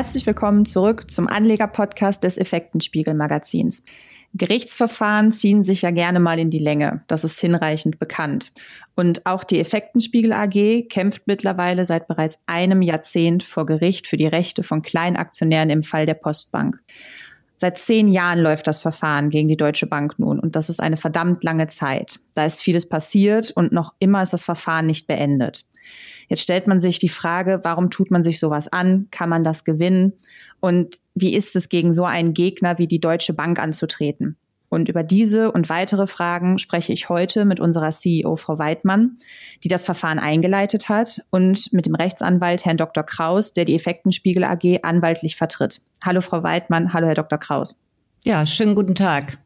Herzlich willkommen zurück zum Anleger-Podcast des Effektenspiegel-Magazins. Gerichtsverfahren ziehen sich ja gerne mal in die Länge. Das ist hinreichend bekannt. Und auch die Effektenspiegel AG kämpft mittlerweile seit bereits einem Jahrzehnt vor Gericht für die Rechte von Kleinaktionären im Fall der Postbank. Seit zehn Jahren läuft das Verfahren gegen die Deutsche Bank nun und das ist eine verdammt lange Zeit. Da ist vieles passiert und noch immer ist das Verfahren nicht beendet. Jetzt stellt man sich die Frage, warum tut man sich sowas an? Kann man das gewinnen? Und wie ist es gegen so einen Gegner wie die Deutsche Bank anzutreten? Und über diese und weitere Fragen spreche ich heute mit unserer CEO Frau Weidmann, die das Verfahren eingeleitet hat, und mit dem Rechtsanwalt Herrn Dr. Kraus, der die Effektenspiegel AG anwaltlich vertritt. Hallo Frau Weidmann, hallo Herr Dr. Kraus. Ja, schönen guten Tag.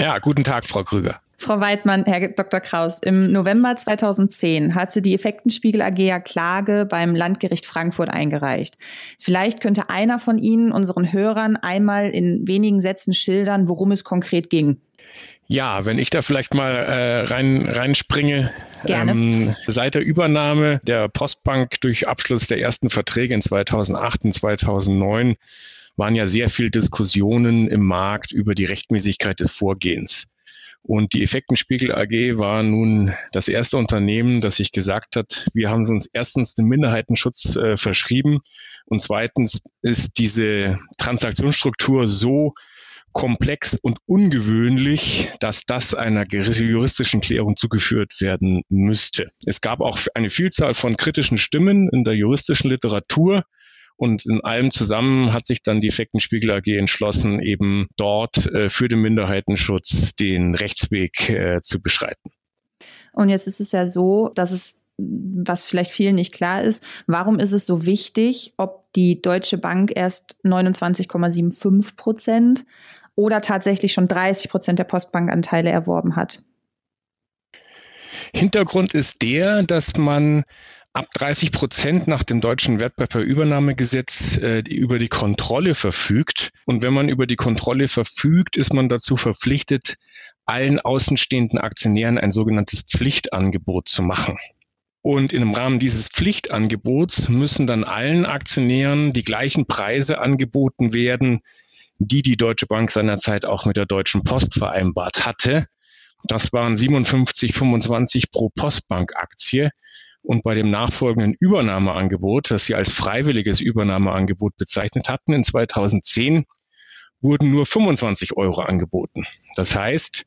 Ja, guten Tag, Frau Krüger. Frau Weidmann, Herr Dr. Kraus, im November 2010 hatte die Effektenspiegel AG ja Klage beim Landgericht Frankfurt eingereicht. Vielleicht könnte einer von Ihnen unseren Hörern einmal in wenigen Sätzen schildern, worum es konkret ging. Ja, wenn ich da vielleicht mal äh, rein reinspringe. Gerne. Ähm, seit der Übernahme der Postbank durch Abschluss der ersten Verträge in 2008 und 2009 waren ja sehr viel Diskussionen im Markt über die Rechtmäßigkeit des Vorgehens. Und die Effektenspiegel AG war nun das erste Unternehmen, das sich gesagt hat, wir haben uns erstens den Minderheitenschutz äh, verschrieben und zweitens ist diese Transaktionsstruktur so komplex und ungewöhnlich, dass das einer juristischen Klärung zugeführt werden müsste. Es gab auch eine Vielzahl von kritischen Stimmen in der juristischen Literatur, und in allem zusammen hat sich dann die Effektenspiegel AG entschlossen, eben dort äh, für den Minderheitenschutz den Rechtsweg äh, zu beschreiten. Und jetzt ist es ja so, dass es was vielleicht vielen nicht klar ist, warum ist es so wichtig, ob die Deutsche Bank erst 29,75 Prozent oder tatsächlich schon 30 Prozent der Postbankanteile erworben hat? Hintergrund ist der, dass man ab 30 Prozent nach dem deutschen Wertpapierübernahmegesetz äh, über die Kontrolle verfügt. Und wenn man über die Kontrolle verfügt, ist man dazu verpflichtet, allen außenstehenden Aktionären ein sogenanntes Pflichtangebot zu machen. Und im Rahmen dieses Pflichtangebots müssen dann allen Aktionären die gleichen Preise angeboten werden, die die Deutsche Bank seinerzeit auch mit der Deutschen Post vereinbart hatte. Das waren 57,25 pro Postbank-Aktie. Und bei dem nachfolgenden Übernahmeangebot, das sie als freiwilliges Übernahmeangebot bezeichnet hatten, in 2010 wurden nur 25 Euro angeboten. Das heißt,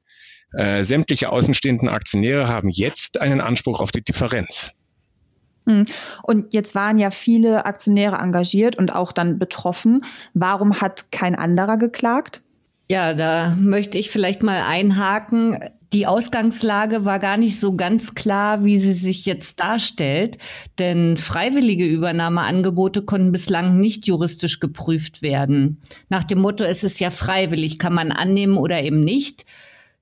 äh, sämtliche außenstehenden Aktionäre haben jetzt einen Anspruch auf die Differenz. Hm. Und jetzt waren ja viele Aktionäre engagiert und auch dann betroffen. Warum hat kein anderer geklagt? Ja, da möchte ich vielleicht mal einhaken die Ausgangslage war gar nicht so ganz klar, wie sie sich jetzt darstellt, denn freiwillige Übernahmeangebote konnten bislang nicht juristisch geprüft werden. Nach dem Motto, es ist ja freiwillig, kann man annehmen oder eben nicht.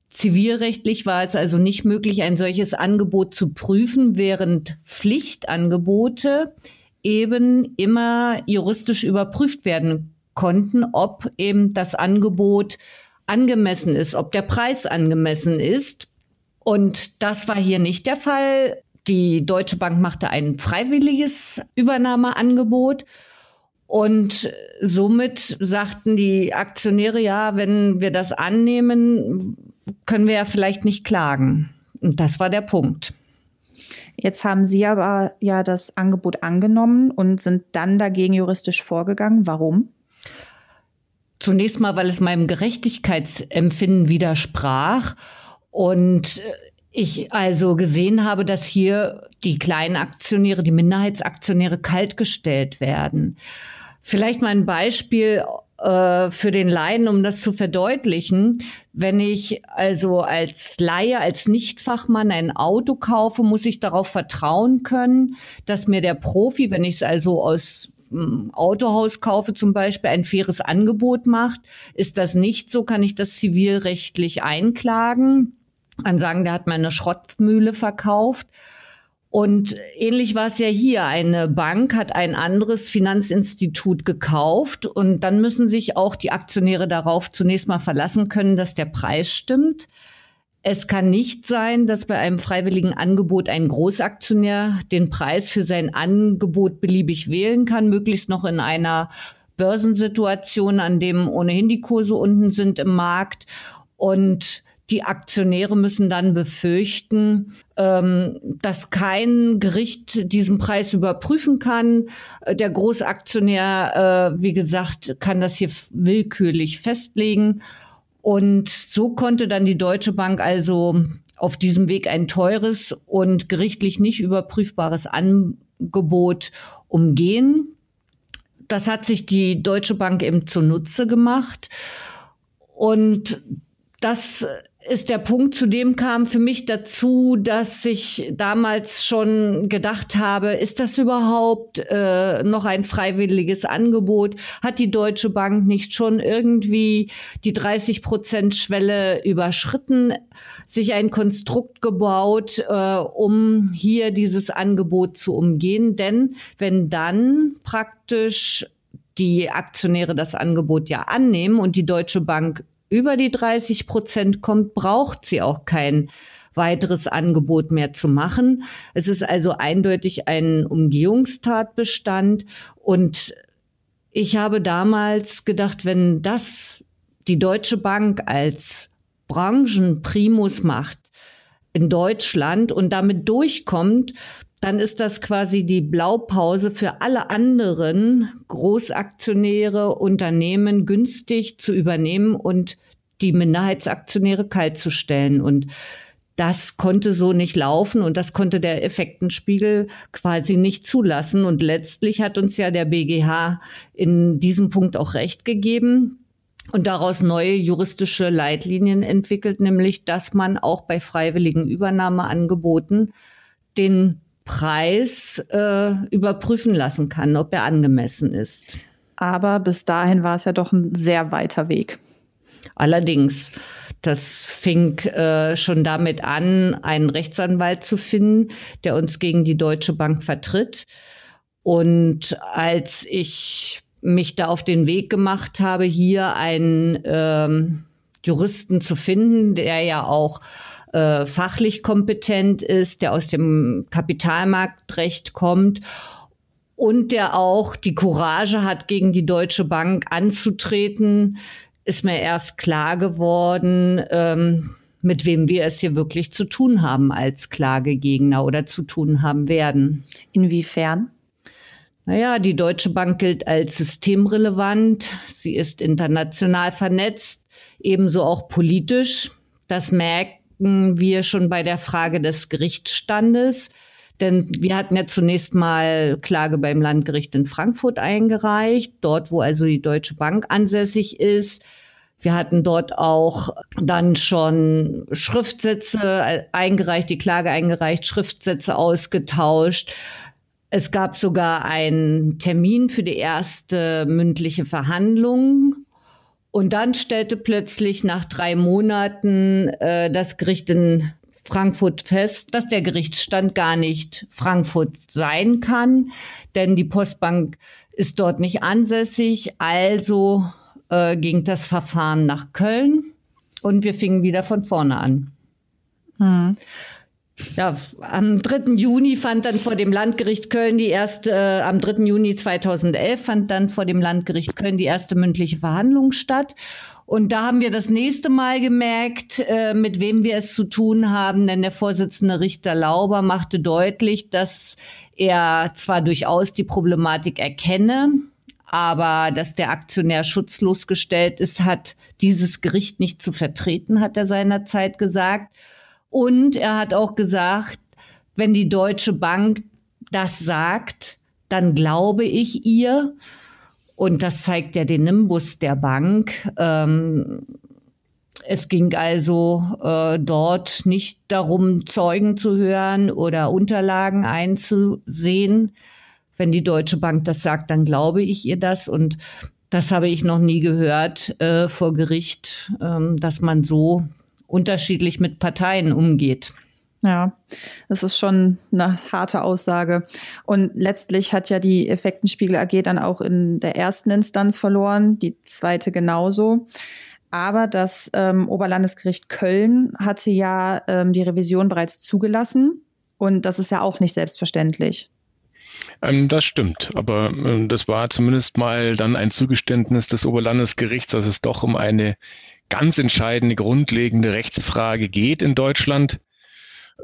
Zivilrechtlich war es also nicht möglich, ein solches Angebot zu prüfen, während Pflichtangebote eben immer juristisch überprüft werden konnten, ob eben das Angebot angemessen ist, ob der Preis angemessen ist. Und das war hier nicht der Fall. Die Deutsche Bank machte ein freiwilliges Übernahmeangebot. Und somit sagten die Aktionäre, ja, wenn wir das annehmen, können wir ja vielleicht nicht klagen. Und das war der Punkt. Jetzt haben Sie aber ja das Angebot angenommen und sind dann dagegen juristisch vorgegangen. Warum? Zunächst mal, weil es meinem Gerechtigkeitsempfinden widersprach und ich also gesehen habe, dass hier die kleinen Aktionäre, die Minderheitsaktionäre kaltgestellt werden. Vielleicht mal ein Beispiel äh, für den Laien, um das zu verdeutlichen. Wenn ich also als Laie, als Nichtfachmann ein Auto kaufe, muss ich darauf vertrauen können, dass mir der Profi, wenn ich es also aus Autohaus kaufe zum Beispiel, ein faires Angebot macht. Ist das nicht so, kann ich das zivilrechtlich einklagen. Kann sagen, der hat meine Schrottmühle verkauft. Und ähnlich war es ja hier. Eine Bank hat ein anderes Finanzinstitut gekauft und dann müssen sich auch die Aktionäre darauf zunächst mal verlassen können, dass der Preis stimmt. Es kann nicht sein, dass bei einem freiwilligen Angebot ein Großaktionär den Preis für sein Angebot beliebig wählen kann, möglichst noch in einer Börsensituation, an dem ohnehin die Kurse unten sind im Markt. Und die Aktionäre müssen dann befürchten, ähm, dass kein Gericht diesen Preis überprüfen kann. Der Großaktionär, äh, wie gesagt, kann das hier willkürlich festlegen. Und so konnte dann die Deutsche Bank also auf diesem Weg ein teures und gerichtlich nicht überprüfbares Angebot umgehen. Das hat sich die Deutsche Bank eben zunutze gemacht. Und das ist der Punkt, zu dem kam für mich dazu, dass ich damals schon gedacht habe, ist das überhaupt äh, noch ein freiwilliges Angebot? Hat die Deutsche Bank nicht schon irgendwie die 30 Prozent Schwelle überschritten, sich ein Konstrukt gebaut, äh, um hier dieses Angebot zu umgehen? Denn wenn dann praktisch die Aktionäre das Angebot ja annehmen und die Deutsche Bank über die 30 Prozent kommt, braucht sie auch kein weiteres Angebot mehr zu machen. Es ist also eindeutig ein Umgehungstatbestand. Und ich habe damals gedacht, wenn das die Deutsche Bank als Branchenprimus macht in Deutschland und damit durchkommt, dann ist das quasi die Blaupause für alle anderen Großaktionäre, Unternehmen günstig zu übernehmen und die Minderheitsaktionäre kaltzustellen. Und das konnte so nicht laufen und das konnte der Effektenspiegel quasi nicht zulassen. Und letztlich hat uns ja der BGH in diesem Punkt auch recht gegeben und daraus neue juristische Leitlinien entwickelt, nämlich dass man auch bei freiwilligen Übernahmeangeboten den Preis äh, überprüfen lassen kann, ob er angemessen ist. Aber bis dahin war es ja doch ein sehr weiter Weg. Allerdings, das fing äh, schon damit an, einen Rechtsanwalt zu finden, der uns gegen die Deutsche Bank vertritt. Und als ich mich da auf den Weg gemacht habe, hier einen ähm, Juristen zu finden, der ja auch äh, fachlich kompetent ist, der aus dem Kapitalmarktrecht kommt und der auch die Courage hat, gegen die Deutsche Bank anzutreten, ist mir erst klar geworden, ähm, mit wem wir es hier wirklich zu tun haben als Klagegegner oder zu tun haben werden. Inwiefern? Naja, die Deutsche Bank gilt als systemrelevant. Sie ist international vernetzt, ebenso auch politisch. Das merkt wir schon bei der Frage des Gerichtsstandes. Denn wir hatten ja zunächst mal Klage beim Landgericht in Frankfurt eingereicht, dort wo also die Deutsche Bank ansässig ist. Wir hatten dort auch dann schon Schriftsätze eingereicht, die Klage eingereicht, Schriftsätze ausgetauscht. Es gab sogar einen Termin für die erste mündliche Verhandlung und dann stellte plötzlich nach drei Monaten äh, das Gericht in Frankfurt fest, dass der Gerichtsstand gar nicht Frankfurt sein kann, denn die Postbank ist dort nicht ansässig. Also äh, ging das Verfahren nach Köln und wir fingen wieder von vorne an. Hm. Ja, am 3. Juni fand dann vor dem Landgericht Köln die erste, äh, am 3. Juni 2011 fand dann vor dem Landgericht Köln die erste mündliche Verhandlung statt. Und da haben wir das nächste Mal gemerkt, äh, mit wem wir es zu tun haben, denn der Vorsitzende Richter Lauber machte deutlich, dass er zwar durchaus die Problematik erkenne, aber dass der Aktionär schutzlos gestellt ist, hat dieses Gericht nicht zu vertreten, hat er seinerzeit gesagt. Und er hat auch gesagt, wenn die Deutsche Bank das sagt, dann glaube ich ihr. Und das zeigt ja den Nimbus der Bank. Ähm, es ging also äh, dort nicht darum, Zeugen zu hören oder Unterlagen einzusehen. Wenn die Deutsche Bank das sagt, dann glaube ich ihr das. Und das habe ich noch nie gehört äh, vor Gericht, ähm, dass man so unterschiedlich mit Parteien umgeht. Ja, das ist schon eine harte Aussage. Und letztlich hat ja die Effektenspiegel AG dann auch in der ersten Instanz verloren, die zweite genauso. Aber das ähm, Oberlandesgericht Köln hatte ja ähm, die Revision bereits zugelassen. Und das ist ja auch nicht selbstverständlich. Ähm, das stimmt, aber äh, das war zumindest mal dann ein Zugeständnis des Oberlandesgerichts, dass es doch um eine ganz entscheidende, grundlegende Rechtsfrage geht in Deutschland.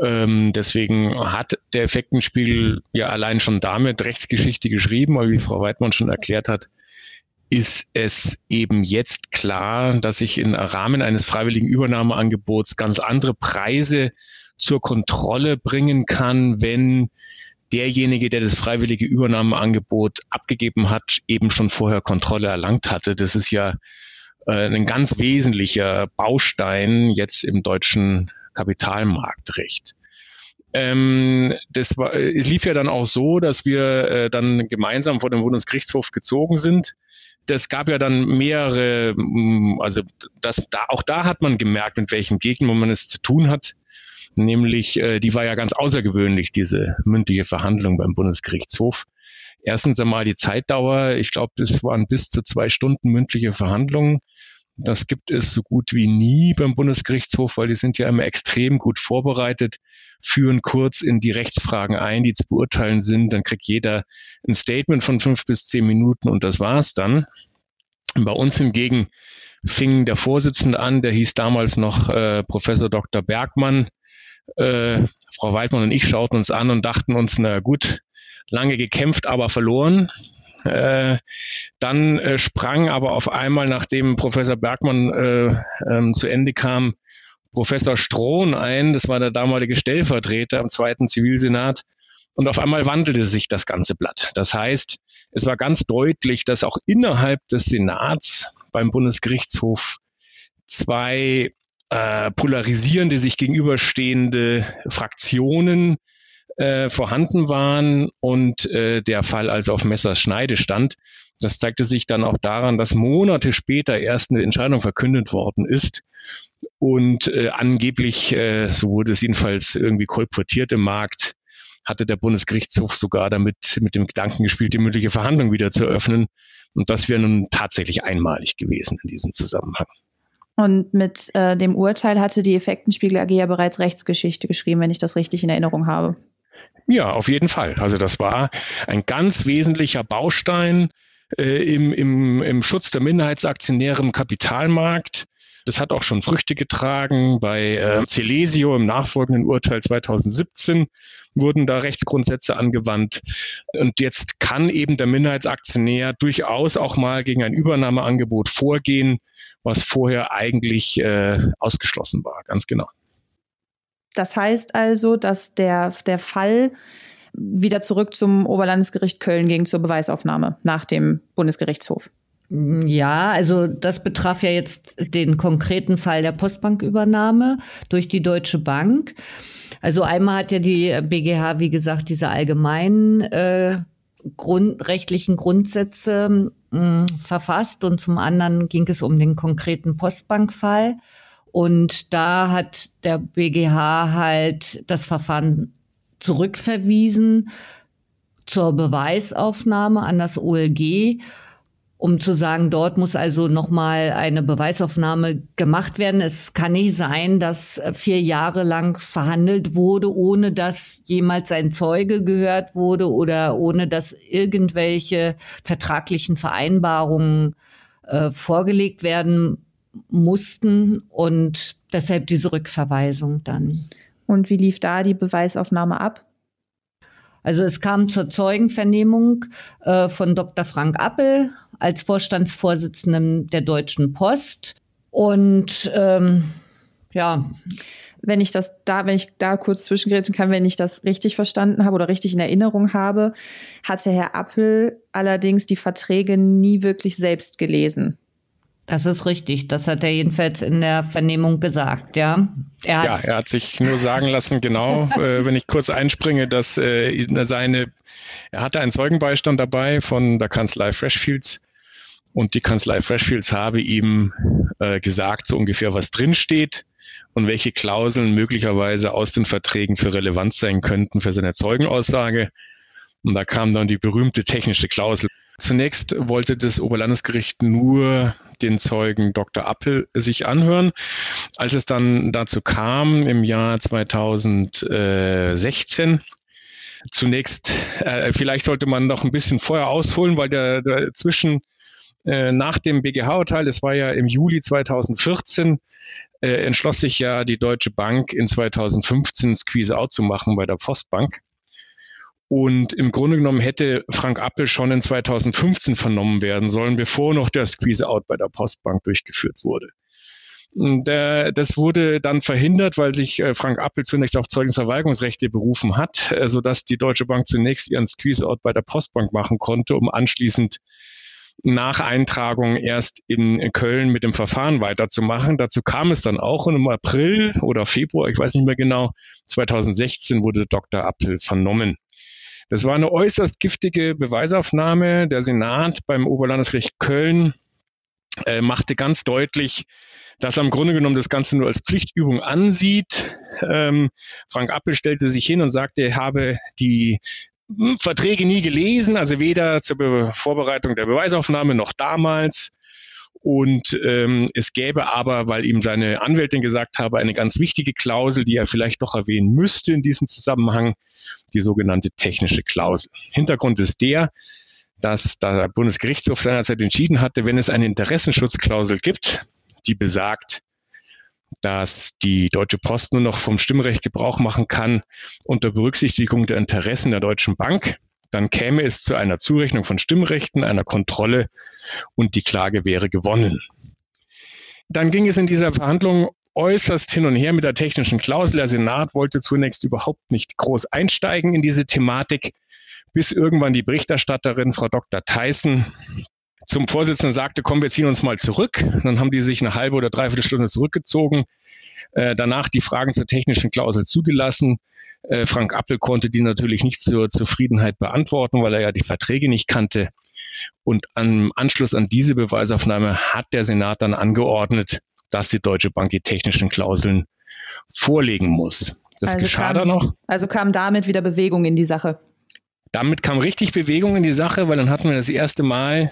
Ähm, deswegen hat der Effektenspiegel ja allein schon damit Rechtsgeschichte geschrieben, weil wie Frau Weidmann schon erklärt hat, ist es eben jetzt klar, dass ich im Rahmen eines freiwilligen Übernahmeangebots ganz andere Preise zur Kontrolle bringen kann, wenn derjenige, der das freiwillige Übernahmeangebot abgegeben hat, eben schon vorher Kontrolle erlangt hatte. Das ist ja äh, ein ganz wesentlicher Baustein jetzt im deutschen Kapitalmarktrecht. Ähm, das war, es lief ja dann auch so, dass wir äh, dann gemeinsam vor dem Bundesgerichtshof gezogen sind. Das gab ja dann mehrere, mm, also das, da, auch da hat man gemerkt, mit welchem Gegner man es zu tun hat. Nämlich, äh, die war ja ganz außergewöhnlich, diese mündliche Verhandlung beim Bundesgerichtshof. Erstens einmal die Zeitdauer. Ich glaube, das waren bis zu zwei Stunden mündliche Verhandlungen. Das gibt es so gut wie nie beim Bundesgerichtshof, weil die sind ja immer extrem gut vorbereitet, führen kurz in die Rechtsfragen ein, die zu beurteilen sind. Dann kriegt jeder ein Statement von fünf bis zehn Minuten und das war's dann. Bei uns hingegen fing der Vorsitzende an, der hieß damals noch äh, Professor Dr. Bergmann. Äh, Frau Weidmann und ich schauten uns an und dachten uns, na gut, lange gekämpft, aber verloren. Äh, dann äh, sprang aber auf einmal, nachdem Professor Bergmann äh, ähm, zu Ende kam, Professor Strohn ein, das war der damalige Stellvertreter im zweiten Zivilsenat, und auf einmal wandelte sich das ganze Blatt. Das heißt, es war ganz deutlich, dass auch innerhalb des Senats beim Bundesgerichtshof zwei äh, polarisierende, sich gegenüberstehende Fraktionen äh, vorhanden waren und äh, der Fall also auf Messers Schneide stand. Das zeigte sich dann auch daran, dass Monate später erst eine Entscheidung verkündet worden ist und äh, angeblich, äh, so wurde es jedenfalls irgendwie kolportiert im Markt, hatte der Bundesgerichtshof sogar damit mit dem Gedanken gespielt, die mündliche Verhandlung wieder zu öffnen. Und das wäre nun tatsächlich einmalig gewesen in diesem Zusammenhang. Und mit äh, dem Urteil hatte die Effektenspiegel AG ja bereits Rechtsgeschichte geschrieben, wenn ich das richtig in Erinnerung habe. Ja, auf jeden Fall. Also das war ein ganz wesentlicher Baustein äh, im, im, im Schutz der Minderheitsaktionäre im Kapitalmarkt. Das hat auch schon Früchte getragen. Bei äh, Celesio im nachfolgenden Urteil 2017 wurden da Rechtsgrundsätze angewandt. Und jetzt kann eben der Minderheitsaktionär durchaus auch mal gegen ein Übernahmeangebot vorgehen, was vorher eigentlich äh, ausgeschlossen war. Ganz genau. Das heißt also, dass der, der Fall wieder zurück zum Oberlandesgericht Köln ging zur Beweisaufnahme nach dem Bundesgerichtshof. Ja, also das betraf ja jetzt den konkreten Fall der Postbankübernahme durch die Deutsche Bank. Also einmal hat ja die BGH, wie gesagt, diese allgemeinen äh, grundrechtlichen Grundsätze mh, hm, verfasst und zum anderen ging es um den konkreten Postbankfall. Und da hat der BGH halt das Verfahren zurückverwiesen zur Beweisaufnahme an das OLG, um zu sagen, dort muss also nochmal eine Beweisaufnahme gemacht werden. Es kann nicht sein, dass vier Jahre lang verhandelt wurde, ohne dass jemals ein Zeuge gehört wurde oder ohne dass irgendwelche vertraglichen Vereinbarungen äh, vorgelegt werden mussten und deshalb diese Rückverweisung dann. Und wie lief da die Beweisaufnahme ab? Also es kam zur Zeugenvernehmung äh, von Dr. Frank Appel als Vorstandsvorsitzendem der Deutschen Post. Und ähm, ja. Wenn ich das da, wenn ich da kurz zwischengrätschen kann, wenn ich das richtig verstanden habe oder richtig in Erinnerung habe, hatte Herr Appel allerdings die Verträge nie wirklich selbst gelesen. Das ist richtig. Das hat er jedenfalls in der Vernehmung gesagt, ja. Er hat, ja, er hat sich nur sagen lassen, genau, äh, wenn ich kurz einspringe, dass äh, seine, er hatte einen Zeugenbeistand dabei von der Kanzlei Freshfields und die Kanzlei Freshfields habe ihm äh, gesagt, so ungefähr, was drinsteht und welche Klauseln möglicherweise aus den Verträgen für relevant sein könnten für seine Zeugenaussage. Und da kam dann die berühmte technische Klausel Zunächst wollte das Oberlandesgericht nur den Zeugen Dr. Appel sich anhören. Als es dann dazu kam, im Jahr 2016, zunächst, äh, vielleicht sollte man noch ein bisschen vorher ausholen, weil der, der zwischen äh, nach dem BGH-Urteil, das war ja im Juli 2014, äh, entschloss sich ja die Deutsche Bank in 2015 Squeeze-Out zu machen bei der Postbank. Und im Grunde genommen hätte Frank Appel schon in 2015 vernommen werden sollen, bevor noch der Squeeze-Out bei der Postbank durchgeführt wurde. Das wurde dann verhindert, weil sich äh, Frank Appel zunächst auf Zeugnisverweigerungsrechte berufen hat, äh, sodass die Deutsche Bank zunächst ihren Squeeze-Out bei der Postbank machen konnte, um anschließend nach Eintragung erst in Köln mit dem Verfahren weiterzumachen. Dazu kam es dann auch und im April oder Februar, ich weiß nicht mehr genau, 2016 wurde Dr. Appel vernommen. Das war eine äußerst giftige Beweisaufnahme. Der Senat beim Oberlandesgericht Köln äh, machte ganz deutlich, dass er im Grunde genommen das Ganze nur als Pflichtübung ansieht. Ähm, Frank Appel stellte sich hin und sagte, er habe die hm, Verträge nie gelesen, also weder zur Be Vorbereitung der Beweisaufnahme noch damals. Und ähm, es gäbe aber, weil ihm seine Anwältin gesagt habe, eine ganz wichtige Klausel, die er vielleicht doch erwähnen müsste in diesem Zusammenhang, die sogenannte technische Klausel. Hintergrund ist der, dass der Bundesgerichtshof seinerzeit entschieden hatte, wenn es eine Interessenschutzklausel gibt, die besagt, dass die Deutsche Post nur noch vom Stimmrecht Gebrauch machen kann unter Berücksichtigung der Interessen der Deutschen Bank, dann käme es zu einer Zurechnung von Stimmrechten, einer Kontrolle und die Klage wäre gewonnen. Dann ging es in dieser Verhandlung äußerst hin und her mit der technischen Klausel. Der Senat wollte zunächst überhaupt nicht groß einsteigen in diese Thematik, bis irgendwann die Berichterstatterin, Frau Dr. Theissen, zum Vorsitzenden sagte, komm, wir ziehen uns mal zurück. Dann haben die sich eine halbe oder dreiviertel Stunde zurückgezogen. Äh, danach die Fragen zur technischen Klausel zugelassen. Äh, Frank Appel konnte die natürlich nicht zur Zufriedenheit beantworten, weil er ja die Verträge nicht kannte. Und am Anschluss an diese Beweisaufnahme hat der Senat dann angeordnet, dass die Deutsche Bank die technischen Klauseln vorlegen muss. Das also geschah kam, dann noch. Also kam damit wieder Bewegung in die Sache. Damit kam richtig Bewegung in die Sache, weil dann hatten wir das erste Mal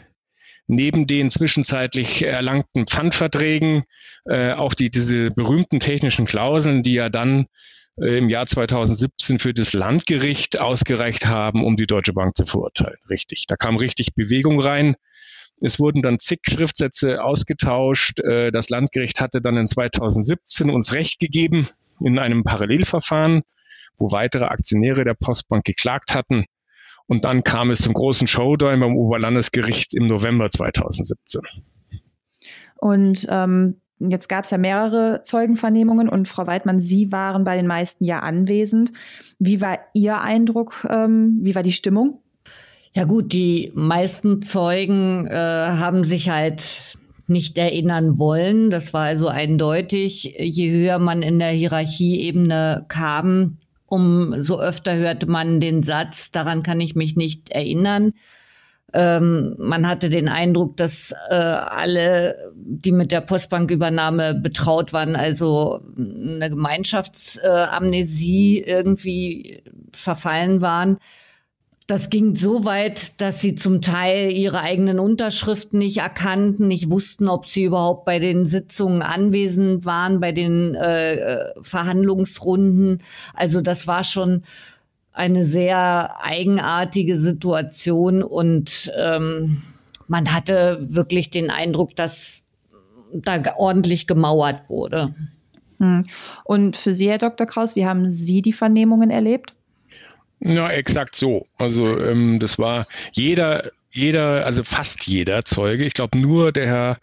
neben den zwischenzeitlich erlangten Pfandverträgen äh, auch die, diese berühmten technischen Klauseln, die ja dann im Jahr 2017 für das Landgericht ausgereicht haben, um die Deutsche Bank zu verurteilen. Richtig. Da kam richtig Bewegung rein. Es wurden dann zig Schriftsätze ausgetauscht. Äh, das Landgericht hatte dann in 2017 uns Recht gegeben in einem Parallelverfahren, wo weitere Aktionäre der Postbank geklagt hatten. Und dann kam es zum großen Showdown beim Oberlandesgericht im November 2017. Und ähm, jetzt gab es ja mehrere Zeugenvernehmungen und Frau Weidmann, Sie waren bei den meisten ja anwesend. Wie war Ihr Eindruck? Ähm, wie war die Stimmung? Ja gut, die meisten Zeugen äh, haben sich halt nicht erinnern wollen. Das war also eindeutig. Je höher man in der Hierarchieebene kam, umso öfter hörte man den Satz, daran kann ich mich nicht erinnern. Ähm, man hatte den Eindruck, dass äh, alle, die mit der Postbankübernahme betraut waren, also eine Gemeinschaftsamnesie irgendwie verfallen waren. Das ging so weit, dass sie zum Teil ihre eigenen Unterschriften nicht erkannten, nicht wussten, ob sie überhaupt bei den Sitzungen anwesend waren, bei den äh, äh, Verhandlungsrunden. Also das war schon eine sehr eigenartige Situation und ähm, man hatte wirklich den Eindruck, dass da ordentlich gemauert wurde. Hm. Und für Sie, Herr Dr. Kraus, wie haben Sie die Vernehmungen erlebt? Ja, exakt so. Also ähm, das war jeder, jeder, also fast jeder Zeuge. Ich glaube nur der Herr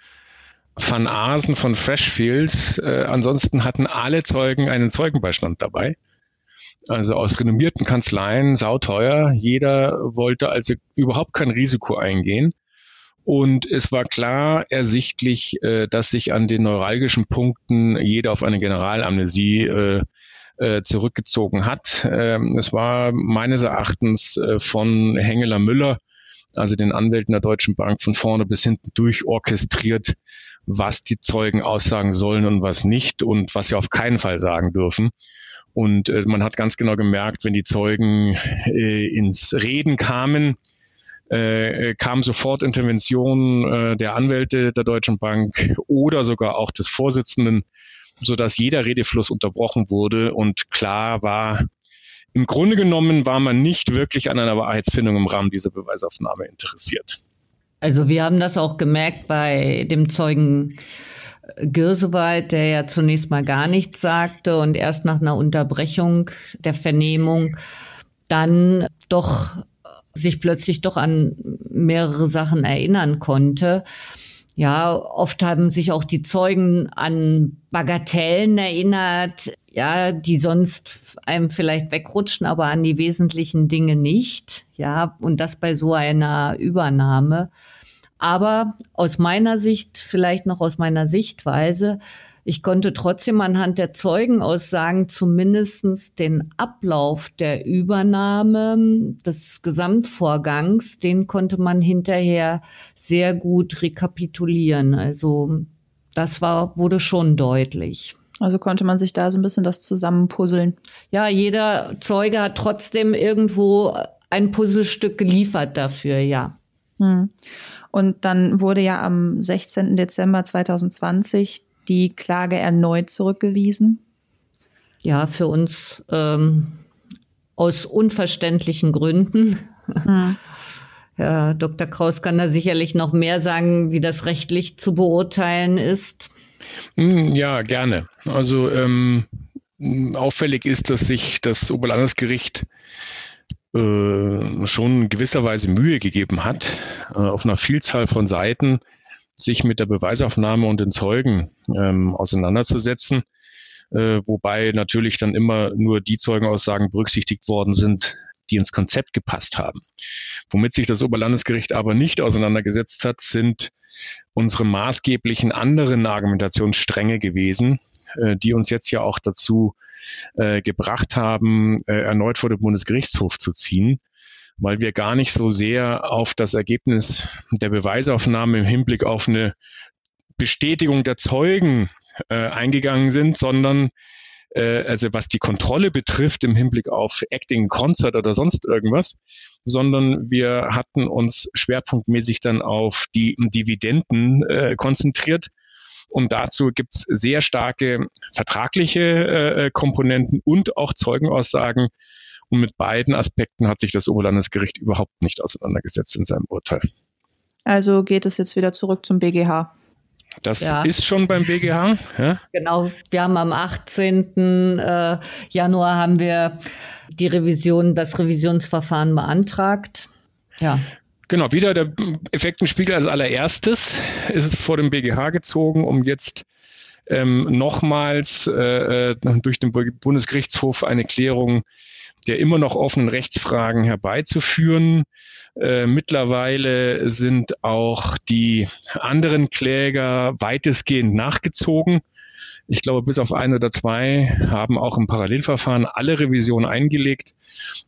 Van Asen von Freshfields. Äh, ansonsten hatten alle Zeugen einen Zeugenbeistand dabei. Also aus renommierten Kanzleien, sauteuer. Jeder wollte also überhaupt kein Risiko eingehen. Und es war klar ersichtlich, äh, dass sich an den neuralgischen Punkten jeder auf eine Generalamnesie äh, äh, zurückgezogen hat. Ähm, es war meines Erachtens von Hengeler Müller, also den Anwälten der Deutschen Bank, von vorne bis hinten durchorchestriert, was die Zeugen aussagen sollen und was nicht und was sie auf keinen Fall sagen dürfen. Und äh, man hat ganz genau gemerkt, wenn die Zeugen äh, ins Reden kamen, äh, kam sofort Intervention äh, der Anwälte der Deutschen Bank oder sogar auch des Vorsitzenden sodass jeder Redefluss unterbrochen wurde und klar war, im Grunde genommen war man nicht wirklich an einer Wahrheitsfindung im Rahmen dieser Beweisaufnahme interessiert. Also wir haben das auch gemerkt bei dem Zeugen Girsewald, der ja zunächst mal gar nichts sagte und erst nach einer Unterbrechung der Vernehmung dann doch sich plötzlich doch an mehrere Sachen erinnern konnte. Ja, oft haben sich auch die Zeugen an Bagatellen erinnert, ja, die sonst einem vielleicht wegrutschen, aber an die wesentlichen Dinge nicht. Ja, und das bei so einer Übernahme. Aber aus meiner Sicht, vielleicht noch aus meiner Sichtweise, ich konnte trotzdem anhand der Zeugenaussagen zumindestens den Ablauf der Übernahme des Gesamtvorgangs, den konnte man hinterher sehr gut rekapitulieren. Also das war, wurde schon deutlich. Also konnte man sich da so ein bisschen das zusammenpuzzeln. Ja, jeder Zeuge hat trotzdem irgendwo ein Puzzlestück geliefert dafür, ja. Hm. Und dann wurde ja am 16. Dezember 2020 die Klage erneut zurückgewiesen? Ja, für uns ähm, aus unverständlichen Gründen. Hm. Ja, Dr. Kraus kann da sicherlich noch mehr sagen, wie das rechtlich zu beurteilen ist. Hm, ja, gerne. Also ähm, auffällig ist, dass sich das Oberlandesgericht äh, schon gewisserweise Mühe gegeben hat, äh, auf einer Vielzahl von Seiten sich mit der Beweisaufnahme und den Zeugen ähm, auseinanderzusetzen, äh, wobei natürlich dann immer nur die Zeugenaussagen berücksichtigt worden sind, die ins Konzept gepasst haben. Womit sich das Oberlandesgericht aber nicht auseinandergesetzt hat, sind unsere maßgeblichen anderen Argumentationsstränge gewesen, äh, die uns jetzt ja auch dazu äh, gebracht haben, äh, erneut vor den Bundesgerichtshof zu ziehen weil wir gar nicht so sehr auf das Ergebnis der Beweisaufnahme im Hinblick auf eine Bestätigung der Zeugen äh, eingegangen sind, sondern äh, also was die Kontrolle betrifft im Hinblick auf Acting Concert oder sonst irgendwas, sondern wir hatten uns schwerpunktmäßig dann auf die Dividenden äh, konzentriert. Und dazu gibt's sehr starke vertragliche äh, Komponenten und auch Zeugenaussagen, und mit beiden Aspekten hat sich das Oberlandesgericht überhaupt nicht auseinandergesetzt in seinem Urteil. Also geht es jetzt wieder zurück zum BGH. Das ja. ist schon beim BGH. Ja? Genau, wir haben am 18. Äh, Januar haben wir die Revision, das Revisionsverfahren beantragt. Ja. Genau, wieder der Effektenspiegel als allererstes ist es vor dem BGH gezogen, um jetzt ähm, nochmals äh, äh durch den Bundesgerichtshof eine Klärung der immer noch offenen Rechtsfragen herbeizuführen. Äh, mittlerweile sind auch die anderen Kläger weitestgehend nachgezogen. Ich glaube, bis auf ein oder zwei haben auch im Parallelverfahren alle Revisionen eingelegt.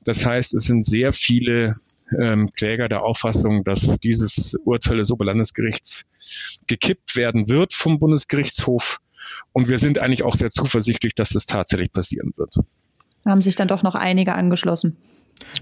Das heißt, es sind sehr viele ähm, Kläger der Auffassung, dass dieses Urteil des Oberlandesgerichts gekippt werden wird vom Bundesgerichtshof. Und wir sind eigentlich auch sehr zuversichtlich, dass das tatsächlich passieren wird haben sich dann doch noch einige angeschlossen.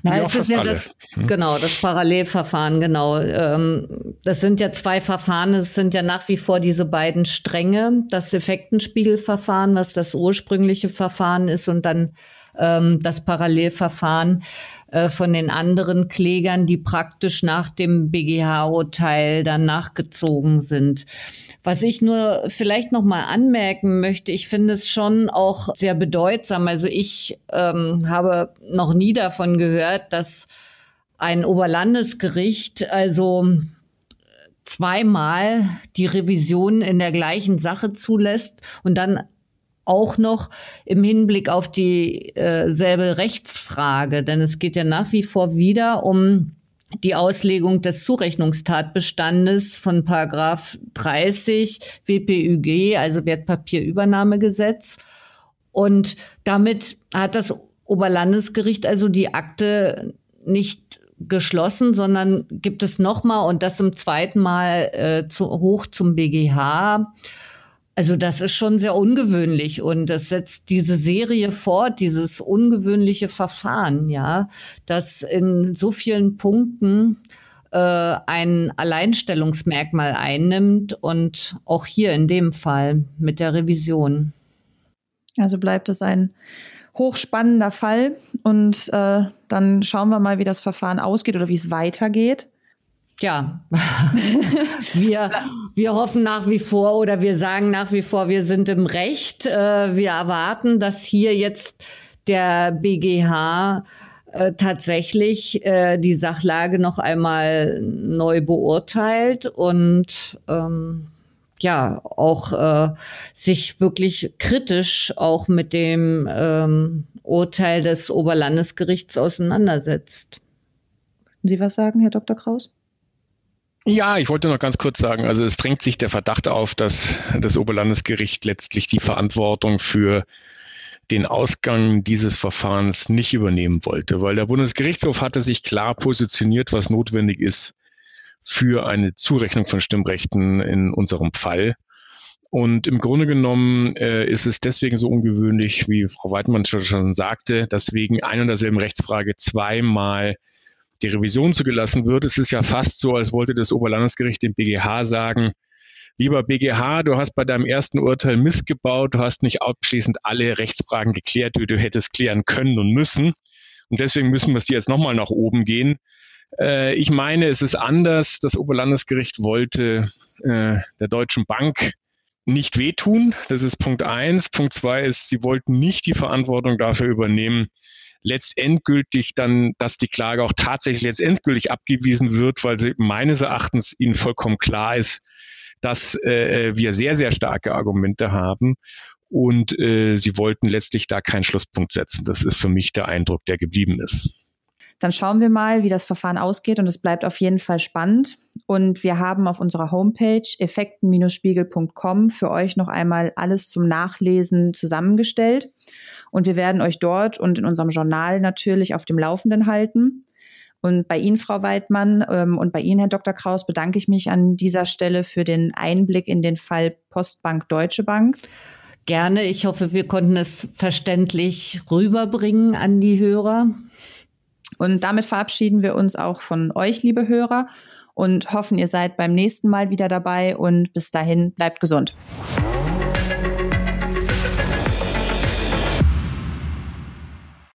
Na, ja, es ist ja alle. das, hm. genau, das Parallelverfahren, genau. Ähm, das sind ja zwei Verfahren, es sind ja nach wie vor diese beiden Stränge, das Effektenspiegelverfahren, was das ursprüngliche Verfahren ist, und dann ähm, das Parallelverfahren äh, von den anderen Klägern, die praktisch nach dem BGH-Urteil dann nachgezogen sind. Was ich nur vielleicht noch mal anmerken möchte, ich finde es schon auch sehr bedeutsam. Also ich ähm, habe noch nie davon gehört, dass ein Oberlandesgericht also zweimal die Revision in der gleichen Sache zulässt und dann auch noch im Hinblick auf dieselbe äh, Rechtsfrage, denn es geht ja nach wie vor wieder um die Auslegung des Zurechnungstatbestandes von Paragraph 30 WPÜG, also Wertpapierübernahmegesetz. Und damit hat das Oberlandesgericht also die Akte nicht geschlossen, sondern gibt es nochmal und das zum zweiten Mal äh, zu, hoch zum BGH also das ist schon sehr ungewöhnlich und das setzt diese Serie fort, dieses ungewöhnliche Verfahren, ja, das in so vielen Punkten äh, ein Alleinstellungsmerkmal einnimmt und auch hier in dem Fall mit der Revision. Also bleibt es ein hochspannender Fall und äh, dann schauen wir mal, wie das Verfahren ausgeht oder wie es weitergeht. Ja, wir, wir hoffen nach wie vor oder wir sagen nach wie vor, wir sind im Recht. Äh, wir erwarten, dass hier jetzt der BGH äh, tatsächlich äh, die Sachlage noch einmal neu beurteilt und ähm, ja auch äh, sich wirklich kritisch auch mit dem ähm, Urteil des Oberlandesgerichts auseinandersetzt. Sie was sagen, Herr Dr. Kraus? Ja, ich wollte noch ganz kurz sagen, also es drängt sich der Verdacht auf, dass das Oberlandesgericht letztlich die Verantwortung für den Ausgang dieses Verfahrens nicht übernehmen wollte, weil der Bundesgerichtshof hatte sich klar positioniert, was notwendig ist für eine Zurechnung von Stimmrechten in unserem Fall. Und im Grunde genommen äh, ist es deswegen so ungewöhnlich, wie Frau Weidmann schon sagte, dass wegen ein und derselben Rechtsfrage zweimal die Revision zugelassen wird. Es ist ja fast so, als wollte das Oberlandesgericht dem BGH sagen, lieber BGH, du hast bei deinem ersten Urteil missgebaut, du hast nicht abschließend alle Rechtsfragen geklärt, die du hättest klären können und müssen. Und deswegen müssen wir es dir jetzt nochmal nach oben gehen. Äh, ich meine, es ist anders. Das Oberlandesgericht wollte äh, der Deutschen Bank nicht wehtun. Das ist Punkt eins. Punkt zwei ist, sie wollten nicht die Verantwortung dafür übernehmen, letztendgültig dann, dass die Klage auch tatsächlich letztendgültig abgewiesen wird, weil sie meines Erachtens ihnen vollkommen klar ist, dass äh, wir sehr, sehr starke Argumente haben. Und äh, sie wollten letztlich da keinen Schlusspunkt setzen. Das ist für mich der Eindruck, der geblieben ist. Dann schauen wir mal, wie das Verfahren ausgeht und es bleibt auf jeden Fall spannend. Und wir haben auf unserer Homepage effekten-spiegel.com für euch noch einmal alles zum Nachlesen zusammengestellt. Und wir werden euch dort und in unserem Journal natürlich auf dem Laufenden halten. Und bei Ihnen, Frau Weidmann, ähm, und bei Ihnen, Herr Dr. Kraus, bedanke ich mich an dieser Stelle für den Einblick in den Fall Postbank Deutsche Bank. Gerne. Ich hoffe, wir konnten es verständlich rüberbringen an die Hörer. Und damit verabschieden wir uns auch von euch, liebe Hörer, und hoffen, ihr seid beim nächsten Mal wieder dabei. Und bis dahin, bleibt gesund.